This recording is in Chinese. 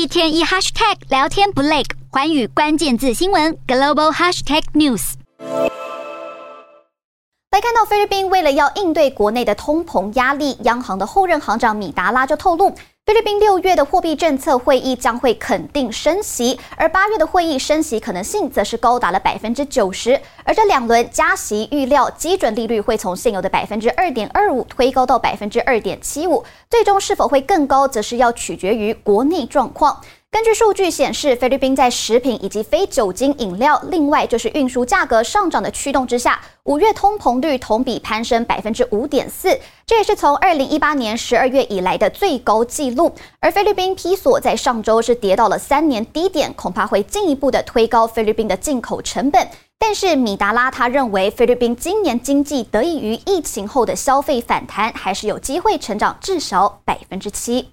一天一 hashtag 聊天不累，寰宇关键字新闻 global hashtag news。来看到菲律宾为了要应对国内的通膨压力，央行的后任行长米达拉就透露。菲律宾六月的货币政策会议将会肯定升息，而八月的会议升息可能性则是高达了百分之九十。而这两轮加息预料基准利率会从现有的百分之二点二五推高到百分之二点七五，最终是否会更高，则是要取决于国内状况。根据数据显示，菲律宾在食品以及非酒精饮料，另外就是运输价格上涨的驱动之下，五月通膨率同比攀升百分之五点四，这也是从二零一八年十二月以来的最高纪录。而菲律宾披索在上周是跌到了三年低点，恐怕会进一步的推高菲律宾的进口成本。但是米达拉他认为，菲律宾今年经济得益于疫情后的消费反弹，还是有机会成长至少百分之七。